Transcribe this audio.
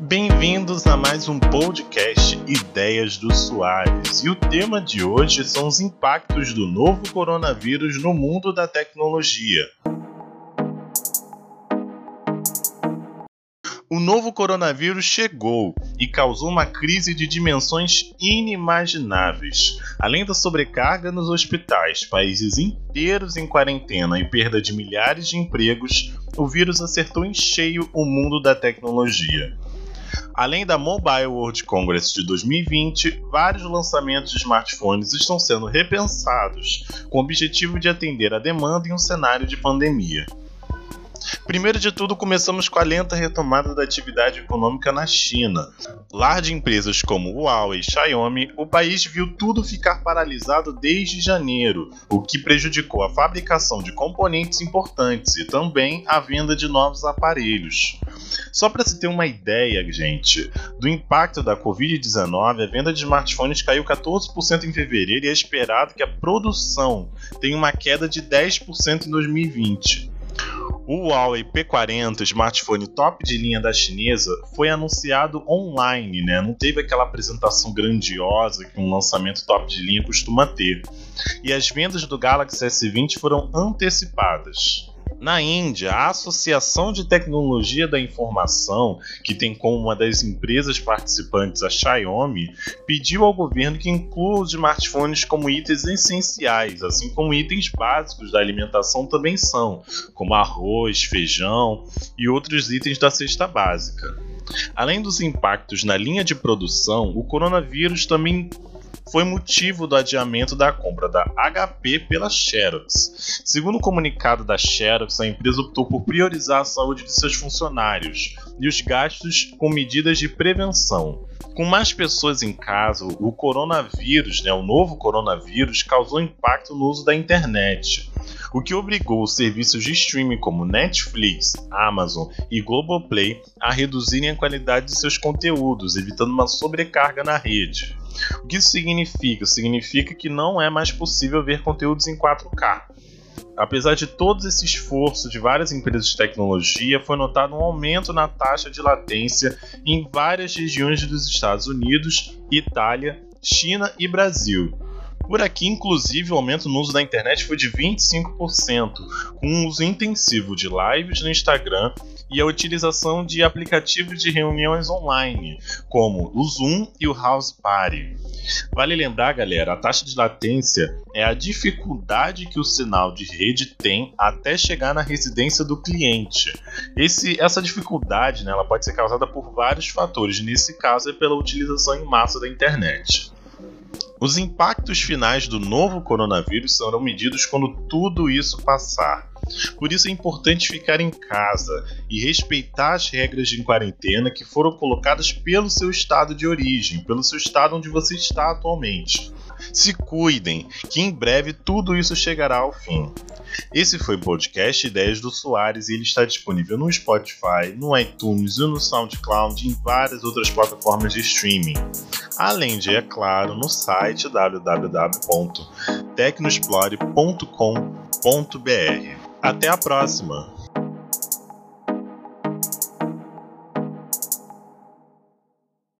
Bem-vindos a mais um podcast Ideias do Soares. E o tema de hoje são os impactos do novo coronavírus no mundo da tecnologia. O novo coronavírus chegou e causou uma crise de dimensões inimagináveis. Além da sobrecarga nos hospitais, países inteiros em quarentena e perda de milhares de empregos, o vírus acertou em cheio o mundo da tecnologia. Além da Mobile World Congress de 2020, vários lançamentos de smartphones estão sendo repensados com o objetivo de atender a demanda em um cenário de pandemia. Primeiro de tudo, começamos com a lenta retomada da atividade econômica na China. Lar de empresas como Huawei e Xiaomi, o país viu tudo ficar paralisado desde janeiro, o que prejudicou a fabricação de componentes importantes e também a venda de novos aparelhos. Só para se ter uma ideia, gente, do impacto da Covid-19, a venda de smartphones caiu 14% em fevereiro e é esperado que a produção tenha uma queda de 10% em 2020. O Huawei P40, smartphone top de linha da chinesa, foi anunciado online, né? Não teve aquela apresentação grandiosa que um lançamento top de linha costuma ter. E as vendas do Galaxy S20 foram antecipadas. Na Índia, a Associação de Tecnologia da Informação, que tem como uma das empresas participantes a Xiaomi, pediu ao governo que inclua os smartphones como itens essenciais, assim como itens básicos da alimentação também são, como arroz, feijão e outros itens da cesta básica. Além dos impactos na linha de produção, o coronavírus também foi motivo do adiamento da compra da HP pela Xerox. Segundo o comunicado da Xerox, a empresa optou por priorizar a saúde de seus funcionários e os gastos com medidas de prevenção. Com mais pessoas em casa, o coronavírus, né, o novo coronavírus, causou impacto no uso da internet, o que obrigou os serviços de streaming como Netflix, Amazon e Globoplay a reduzirem a qualidade de seus conteúdos, evitando uma sobrecarga na rede. O que isso significa? Significa que não é mais possível ver conteúdos em 4K. Apesar de todo esse esforço de várias empresas de tecnologia, foi notado um aumento na taxa de latência em várias regiões dos Estados Unidos, Itália, China e Brasil. Por aqui, inclusive, o aumento no uso da internet foi de 25%, com um uso intensivo de lives no Instagram e a utilização de aplicativos de reuniões online, como o Zoom e o House Party. Vale lembrar, galera, a taxa de latência é a dificuldade que o sinal de rede tem até chegar na residência do cliente. Esse, essa dificuldade né, ela pode ser causada por vários fatores, nesse caso é pela utilização em massa da internet. Os impactos finais do novo coronavírus serão medidos quando tudo isso passar. Por isso é importante ficar em casa e respeitar as regras de quarentena que foram colocadas pelo seu estado de origem, pelo seu estado onde você está atualmente. Se cuidem, que em breve tudo isso chegará ao fim. Esse foi o podcast Ideias do Soares e ele está disponível no Spotify, no iTunes e no SoundCloud e em várias outras plataformas de streaming. Além de, é claro, no site www.tecnoexplore.com.br. Até a próxima!